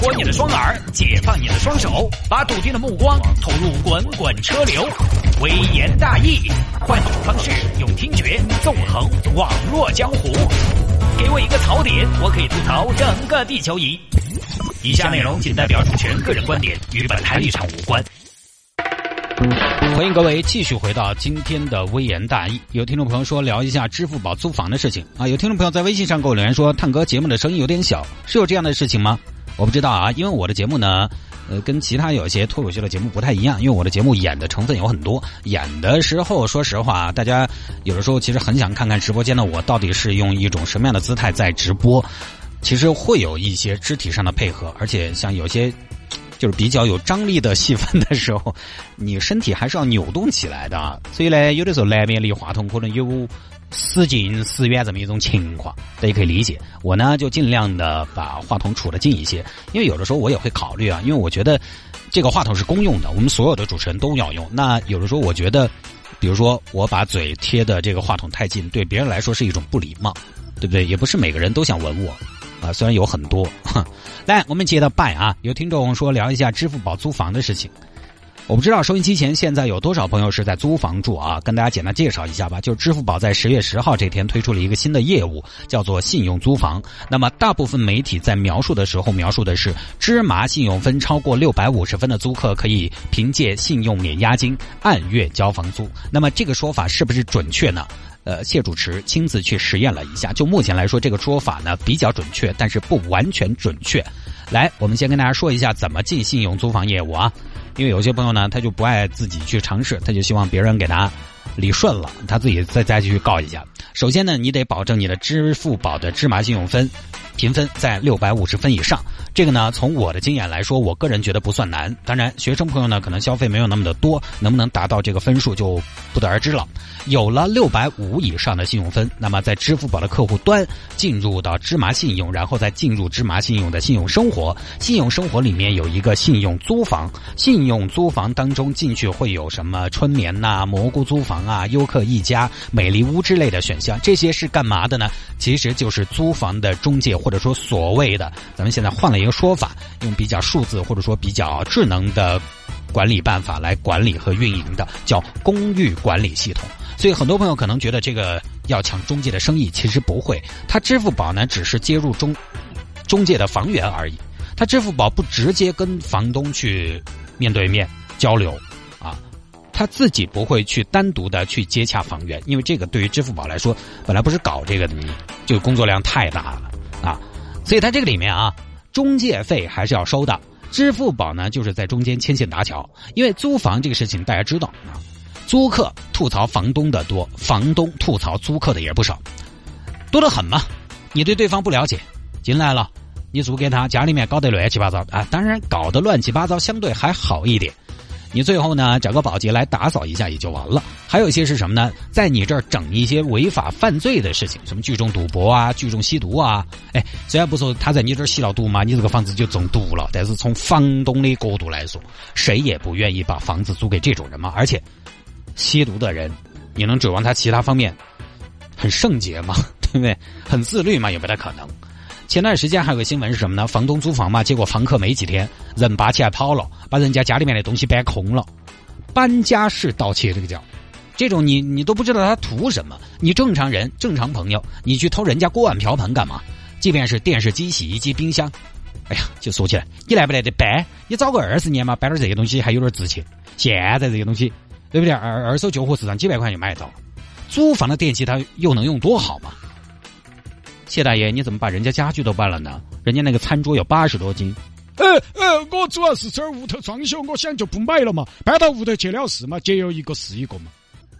活你的双耳，解放你的双手，把笃定的目光投入滚滚车流。微言大义，换种方式用听觉纵横网络江湖。给我一个槽点，我可以吐槽整个地球仪。以下内容仅代表主持人个人观点，与本台立场无关。欢迎各位继续回到今天的微言大义。有听众朋友说聊一下支付宝租房的事情啊。有听众朋友在微信上给我留言说，探哥节目的声音有点小，是有这样的事情吗？我不知道啊，因为我的节目呢，呃，跟其他有些脱口秀的节目不太一样，因为我的节目演的成分有很多。演的时候，说实话，大家有的时候其实很想看看直播间的我到底是用一种什么样的姿态在直播。其实会有一些肢体上的配合，而且像有些就是比较有张力的戏份的时候，你身体还是要扭动起来的。所以呢，有的时候难免离话筒可能有。时近时远这么一种情况，大家可以理解。我呢就尽量的把话筒处得近一些，因为有的时候我也会考虑啊，因为我觉得这个话筒是公用的，我们所有的主持人都要用。那有的时候我觉得，比如说我把嘴贴的这个话筒太近，对别人来说是一种不礼貌，对不对？也不是每个人都想吻我啊，虽然有很多。来，我们接着拜啊！有听众说聊一下支付宝租房的事情。我不知道收音机前现在有多少朋友是在租房住啊？跟大家简单介绍一下吧。就支付宝在十月十号这天推出了一个新的业务，叫做信用租房。那么大部分媒体在描述的时候描述的是芝麻信用分超过六百五十分的租客可以凭借信用免押金按月交房租。那么这个说法是不是准确呢？呃，谢主持亲自去实验了一下，就目前来说，这个说法呢比较准确，但是不完全准确。来，我们先跟大家说一下怎么进信用租房业务啊。因为有些朋友呢，他就不爱自己去尝试，他就希望别人给他理顺了，他自己再再去告一下。首先呢，你得保证你的支付宝的芝麻信用分。评分在六百五十分以上，这个呢，从我的经验来说，我个人觉得不算难。当然，学生朋友呢，可能消费没有那么的多，能不能达到这个分数就不得而知了。有了六百五以上的信用分，那么在支付宝的客户端进入到芝麻信用，然后再进入芝麻信用的信用生活。信用生活里面有一个信用租房，信用租房当中进去会有什么春眠呐、蘑菇租房啊、优客一家、美丽屋之类的选项，这些是干嘛的呢？其实就是租房的中介。或者说所谓的，咱们现在换了一个说法，用比较数字或者说比较智能的管理办法来管理和运营的，叫公寓管理系统。所以很多朋友可能觉得这个要抢中介的生意，其实不会。他支付宝呢，只是接入中中介的房源而已。他支付宝不直接跟房东去面对面交流，他自己不会去单独的去接洽房源，因为这个对于支付宝来说，本来不是搞这个的，就工作量太大了。啊，所以它这个里面啊，中介费还是要收的。支付宝呢，就是在中间牵线搭桥。因为租房这个事情，大家知道啊，租客吐槽房东的多，房东吐槽租客的也不少，多得很嘛。你对对方不了解，进来了，你租给他，家里面搞得乱七八糟啊。当然，搞得乱七八糟相对还好一点。你最后呢找个保洁来打扫一下也就完了。还有一些是什么呢？在你这儿整一些违法犯罪的事情，什么聚众赌博啊、聚众吸毒啊。哎，虽然不说他在你这儿吸了毒嘛，你这个房子就中毒了。但是从房东的角度来说，谁也不愿意把房子租给这种人嘛。而且，吸毒的人，你能指望他其他方面很圣洁吗？对不对？很自律嘛，也不太可能。前段时间还有个新闻是什么呢？房东租房嘛，结果房客没几天人扒起来跑了，把人家家里面的东西搬空了，搬家式盗窃这个叫，这种你你都不知道他图什么。你正常人正常朋友，你去偷人家锅碗瓢盆干嘛？即便是电视机、洗衣机、冰箱，哎呀，就说起来，你来不来得搬？你找个二十年嘛，搬点这些东西还有点值钱。现在这些东西，对不对？二二手旧货市场几百块钱就买得到。租房的电器它又能用多好嘛？谢大爷，你怎么把人家家具都搬了呢？人家那个餐桌有八十多斤。呃呃，我主要是这儿屋头装修，我想就不买了嘛，搬到屋头去了事嘛，节约一个是一个嘛。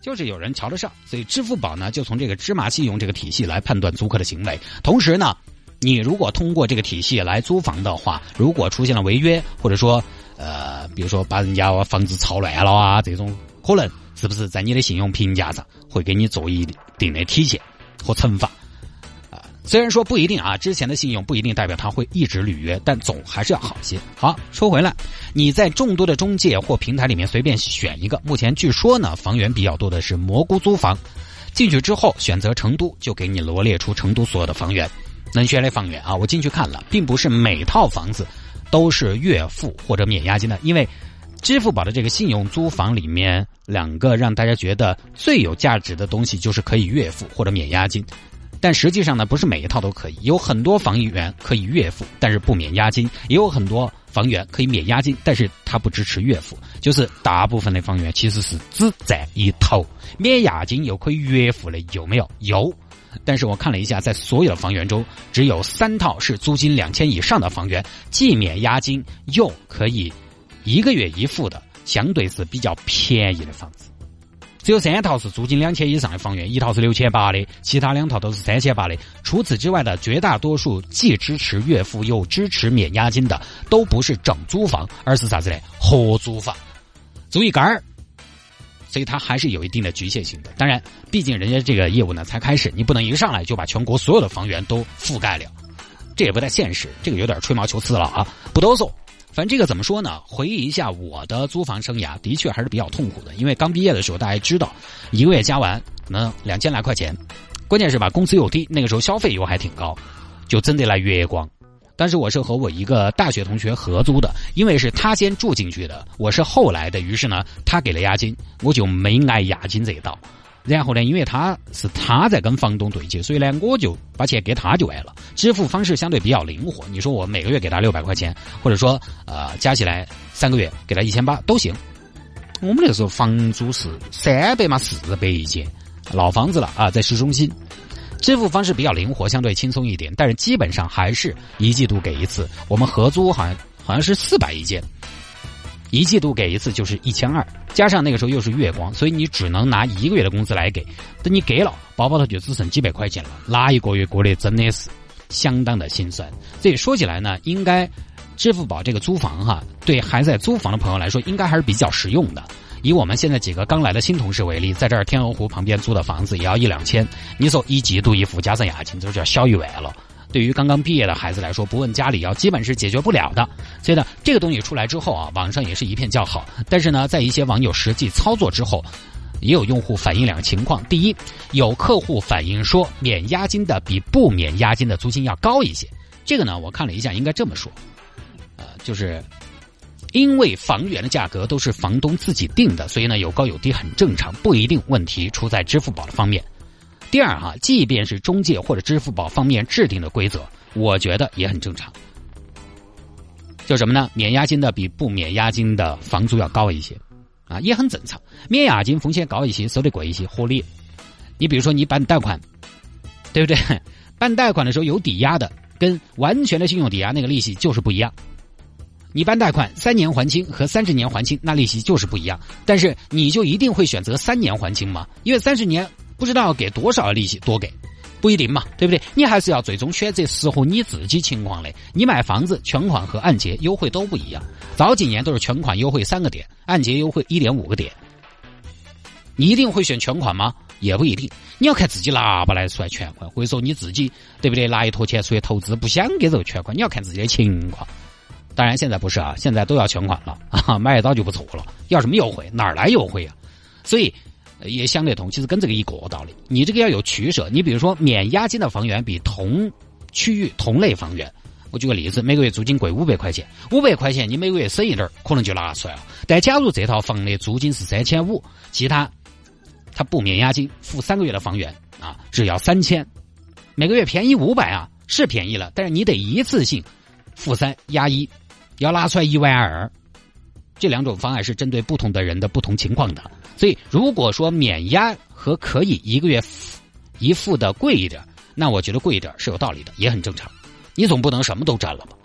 就是有人瞧得上，所以支付宝呢就从这个芝麻信用这个体系来判断租客的行为。同时呢，你如果通过这个体系来租房的话，如果出现了违约，或者说呃，比如说把人家房子炒乱了啊，这种可能是不是在你的信用评价上会给你做一定的体现和惩罚？虽然说不一定啊，之前的信用不一定代表他会一直履约，但总还是要好些。好，说回来，你在众多的中介或平台里面随便选一个，目前据说呢，房源比较多的是蘑菇租房。进去之后选择成都，就给你罗列出成都所有的房源。能选的房源啊，我进去看了，并不是每套房子都是月付或者免押金的，因为支付宝的这个信用租房里面，两个让大家觉得最有价值的东西就是可以月付或者免押金。但实际上呢，不是每一套都可以，有很多房源可以月付，但是不免押金；也有很多房源可以免押金，但是它不支持月付。就是大部分的房源其实是只占一套，免押金又可以月付的有没有？有。但是我看了一下，在所有的房源中，只有三套是租金两千以上的房源，既免押金又可以一个月一付的，相对是比较便宜的房子。只有三套是租金两千以上的房源，一套是六千八的，其他两套都是三千八的。除此之外的绝大多数既支持月付又支持免押金的，都不是整租房，而是啥子呢？合租房，租一杆儿。所以它还是有一定的局限性的。当然，毕竟人家这个业务呢才开始，你不能一上来就把全国所有的房源都覆盖了，这也不太现实，这个有点吹毛求疵了啊！不多说。反正这个怎么说呢？回忆一下我的租房生涯，的确还是比较痛苦的。因为刚毕业的时候，大家知道，一个月加完可能两千来块钱，关键是吧，工资又低，那个时候消费又还挺高，就真的来月光。但是我是和我一个大学同学合租的，因为是他先住进去的，我是后来的，于是呢，他给了押金，我就没挨押金这一道。然后呢，因为他是他在跟房东对接，所以呢，我就把钱给他就完了。支付方式相对比较灵活，你说我每个月给他六百块钱，或者说呃加起来三个月给他一千八都行。我们那个时候房租是三百嘛四百一间，老房子了啊，在市中心，支付方式比较灵活，相对轻松一点，但是基本上还是一季度给一次。我们合租好像好像是四百一间。一季度给一次就是一千二，加上那个时候又是月光，所以你只能拿一个月的工资来给。等你给了，包包头就只剩几百块钱了。哪一个月过得真的是相当的心酸。所以说起来呢，应该支付宝这个租房哈，对还在租房的朋友来说，应该还是比较实用的。以我们现在几个刚来的新同事为例，在这儿天鹅湖旁边租的房子也要一两千，你说一季度一付加上押金，就叫小一万了。对于刚刚毕业的孩子来说，不问家里要，基本是解决不了的。所以呢，这个东西出来之后啊，网上也是一片叫好。但是呢，在一些网友实际操作之后，也有用户反映两个情况：第一，有客户反映说，免押金的比不免押金的租金要高一些。这个呢，我看了一下，应该这么说，呃，就是因为房源的价格都是房东自己定的，所以呢，有高有低很正常，不一定问题出在支付宝的方面。第二哈，即便是中介或者支付宝方面制定的规则，我觉得也很正常。就什么呢？免押金的比不免押金的房租要高一些，啊，也很正常。免押金风险高一些，收的贵一些，合理。你比如说你办贷款，对不对？办贷款的时候有抵押的，跟完全的信用抵押那个利息就是不一样。你办贷款三年还清和三十年还清，那利息就是不一样。但是你就一定会选择三年还清吗？因为三十年。不知道给多少利息，多给，不一定嘛，对不对？你还是要最终选择适合你自己情况的。你买房子全款和按揭优惠都不一样，早几年都是全款优惠三个点，按揭优惠一点五个点。你一定会选全款吗？也不一定，你要看自己拿不来出来全款，或者说你自己对不对？拿一坨钱出去投资，不想给这个全款，你要看自己的情况。当然现在不是啊，现在都要全款了啊，买得到就不错了。要什么优惠？哪来优惠啊？所以。也相对同，其实跟这个一个道理。你这个要有取舍。你比如说，免押金的房源比同区域同类房源，我举个例子，每个月租金贵五百块钱，五百块钱你每个月省一点可能就拿出来了。但假如这套房的租金是三千五，其他他不免押金，付三个月的房源啊，只要三千，每个月便宜五百啊，是便宜了，但是你得一次性付三押一，要拿出来一万二。这两种方案是针对不同的人的不同情况的。所以，如果说免押和可以一个月一付的贵一点，那我觉得贵一点是有道理的，也很正常。你总不能什么都占了吧？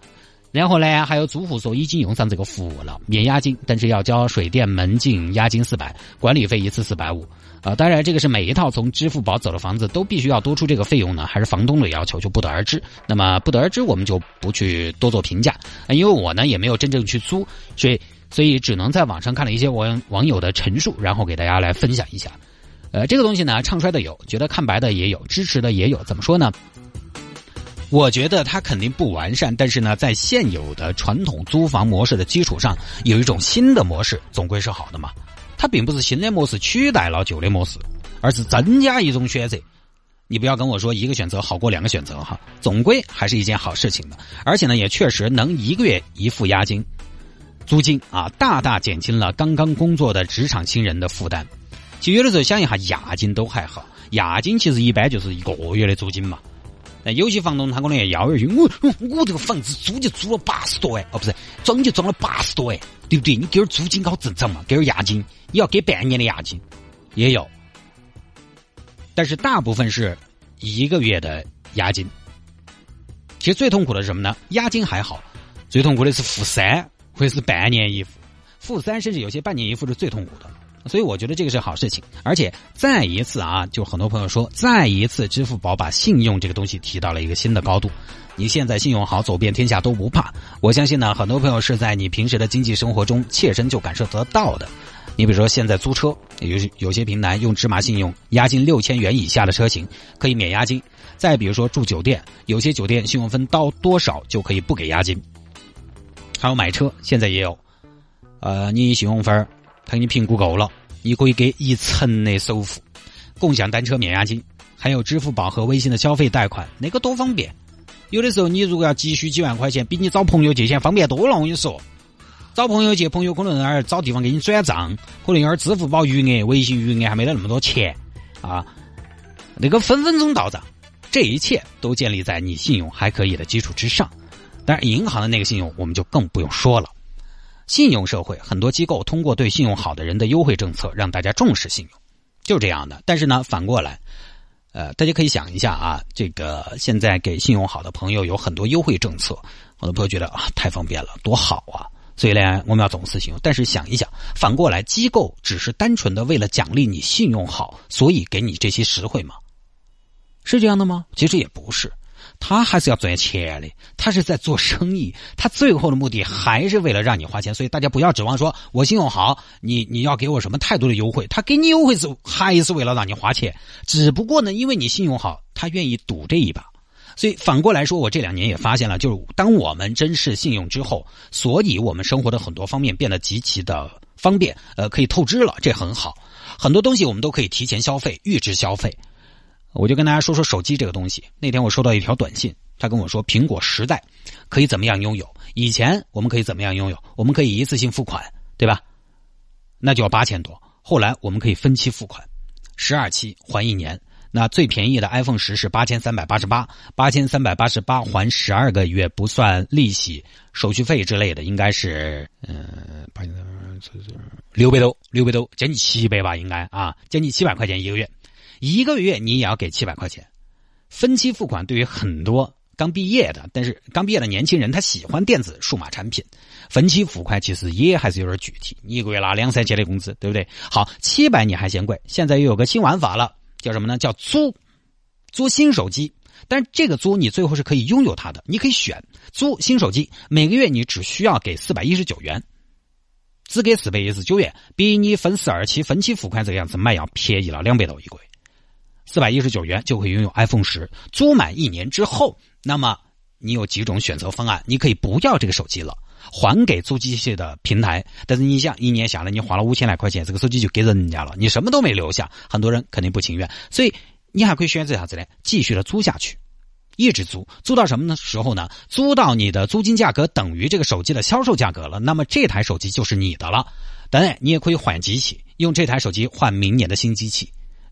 然后呢，还有租户说已经用上这个服务了，免押金，但是要交水电门禁押金四百，管理费一次四百五。啊，当然这个是每一套从支付宝走的房子都必须要多出这个费用呢，还是房东的要求，就不得而知。那么不得而知，我们就不去多做评价，因为我呢也没有真正去租，所以。所以只能在网上看了一些网网友的陈述，然后给大家来分享一下。呃，这个东西呢，唱衰的有，觉得看白的也有，支持的也有。怎么说呢？我觉得它肯定不完善，但是呢，在现有的传统租房模式的基础上，有一种新的模式，总归是好的嘛。它并不是新的模式取代了旧的模式，而是增加一种选择。你不要跟我说一个选择好过两个选择哈，总归还是一件好事情的。而且呢，也确实能一个月一付押金、租金啊，大大减轻了刚刚工作的职场新人的负担。其实有的时候想一下，押金都还好，押金其实一般就是一个月的租金嘛。那有些房东他可能也要一句，我我这个房子租就租了八十多万，哦不是，装就装了八十多万，对不对？你给点租金搞正常嘛，给点押金，你要给半年的押金，也有。但是大部分是一个月的押金。其实最痛苦的是什么呢？押金还好，最痛苦的是付三或者是半年一付，付三甚至有些半年一付是最痛苦的。所以我觉得这个是好事情，而且再一次啊，就很多朋友说，再一次支付宝把信用这个东西提到了一个新的高度。你现在信用好，走遍天下都不怕。我相信呢，很多朋友是在你平时的经济生活中切身就感受得到的。你比如说，现在租车，有有些平台用芝麻信用，押金六千元以下的车型可以免押金。再比如说住酒店，有些酒店信用分到多少就可以不给押金。还有买车，现在也有，呃，你信用分他给你评估够了，你可以给一层的首付，共享单车免押金，还有支付宝和微信的消费贷款，那个多方便。有的时候你如果要急需几万块钱，比你找朋友借钱方便多了。我跟你说，找朋友借，朋友可能那儿找地方给你转账，可能有点支付宝余额、微信余额还没得那么多钱啊，那个分分钟到账。这一切都建立在你信用还可以的基础之上。但是银行的那个信用，我们就更不用说了。信用社会，很多机构通过对信用好的人的优惠政策，让大家重视信用，就这样的。但是呢，反过来，呃，大家可以想一下啊，这个现在给信用好的朋友有很多优惠政策，很多朋友觉得啊，太方便了，多好啊！所以呢，我们要重视信用。但是想一想，反过来，机构只是单纯的为了奖励你信用好，所以给你这些实惠吗？是这样的吗？其实也不是。他还是要赚钱的，他是在做生意，他最后的目的还是为了让你花钱，所以大家不要指望说我信用好，你你要给我什么太多的优惠，他给你优惠是还是为了让你花钱，只不过呢，因为你信用好，他愿意赌这一把，所以反过来说，我这两年也发现了，就是当我们珍视信用之后，所以我们生活的很多方面变得极其的方便，呃，可以透支了，这很好，很多东西我们都可以提前消费，预支消费。我就跟大家说说手机这个东西。那天我收到一条短信，他跟我说苹果十代可以怎么样拥有？以前我们可以怎么样拥有？我们可以一次性付款，对吧？那就要八千多。后来我们可以分期付款，十二期还一年。那最便宜的 iPhone 十是八千三百八十八，八千三百八十八还十二个月，不算利息、手续费之类的，应该是嗯，六百多，六百多，将近七百吧，应该啊，将近七百块钱一个月。一个月你也要给七百块钱，分期付款对于很多刚毕业的，但是刚毕业的年轻人，他喜欢电子数码产品，分期付款其实也还是有点具体。你一个月拿两三千的工资，对不对？好，七百你还嫌贵，现在又有个新玩法了，叫什么呢？叫租，租新手机。但是这个租你最后是可以拥有它的，你可以选租新手机，每个月你只需要给四百一十九元，只给四百一十九元，比你分十二期分期付款这个样子买要便宜了两百多一个月。四百一十九元就可以拥有 iPhone 十，租满一年之后，那么你有几种选择方案，你可以不要这个手机了，还给租机器的平台。但是你想，一年下来你花了五千来块钱，这个手机就给人家了，你什么都没留下，很多人肯定不情愿。所以你还可以选择啥子呢？继续的租下去，一直租，租到什么呢时候呢？租到你的租金价格等于这个手机的销售价格了，那么这台手机就是你的了。当然，你也可以换机器，用这台手机换明年的新机器。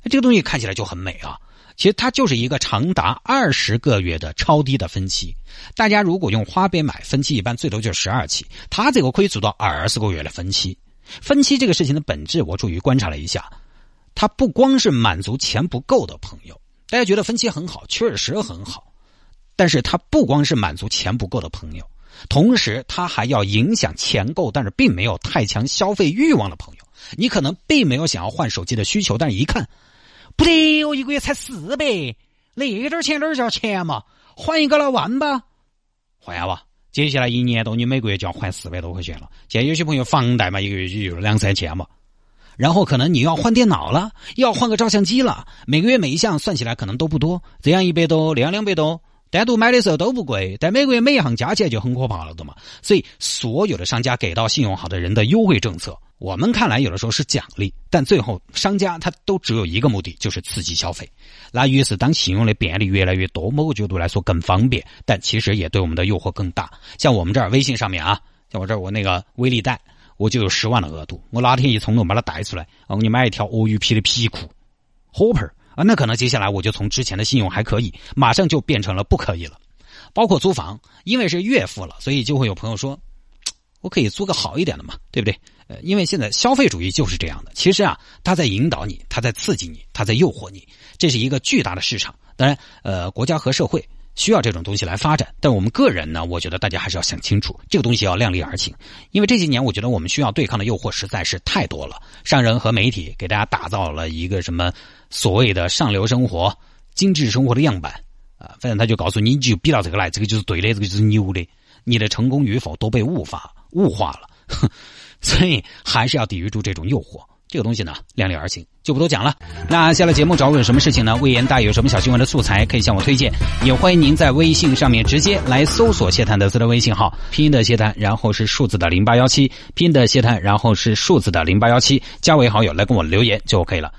这个东西看起来就很美啊，其实它就是一个长达二十个月的超低的分期。大家如果用花呗买分期，一般最多就是十二期，它这个可以做到二十个月的分期。分期这个事情的本质，我注意观察了一下，它不光是满足钱不够的朋友，大家觉得分期很好，确实很好，但是它不光是满足钱不够的朋友，同时它还要影响钱够但是并没有太强消费欲望的朋友。你可能并没有想要换手机的需求，但是一看。不得，我一个月才四百，那点钱哪儿叫钱嘛？还一个老万吧，换吧。接下来一年多，你每个月就要还四百多块钱了。现在有些朋友房贷嘛，一个月就有两三千嘛。然后可能你要换电脑了，要换个照相机了，每个月每一项算起来可能都不多，这样一百多，那样两百多，单独买的时候都不贵，但每个月每一项加起来就很可怕了，的嘛？所以所有的商家给到信用好的人的优惠政策。我们看来有的时候是奖励，但最后商家他都只有一个目的，就是刺激消费。那于是当信用的便利越来越多，某个角度来说更方便，但其实也对我们的诱惑更大。像我们这儿微信上面啊，像我这儿我那个微粒贷，我就有十万的额度，我哪天一冲动把它贷出来，我给你买一条鳄鱼皮的皮裤，，Hooper 啊，那可能接下来我就从之前的信用还可以，马上就变成了不可以了。包括租房，因为是月付了，所以就会有朋友说，我可以租个好一点的嘛，对不对？呃，因为现在消费主义就是这样的。其实啊，它在引导你，它在刺激你，它在诱惑你，这是一个巨大的市场。当然，呃，国家和社会需要这种东西来发展，但我们个人呢，我觉得大家还是要想清楚，这个东西要量力而行。因为这几年，我觉得我们需要对抗的诱惑实在是太多了。商人和媒体给大家打造了一个什么所谓的上流生活、精致生活的样板啊，反正他就告诉你，你就比到这个来，这个就是对的，这个就是牛的，你的成功与否都被物化、物化了。所以还是要抵御住这种诱惑，这个东西呢，量力而行，就不多讲了。那下了节目找我有什么事情呢？魏延大有什么小新闻的素材可以向我推荐，也欢迎您在微信上面直接来搜索谢探德斯的微信号，拼音的谢探，然后是数字的零八幺七，拼音的谢探，然后是数字的零八幺七，加为好友来跟我留言就 OK 了。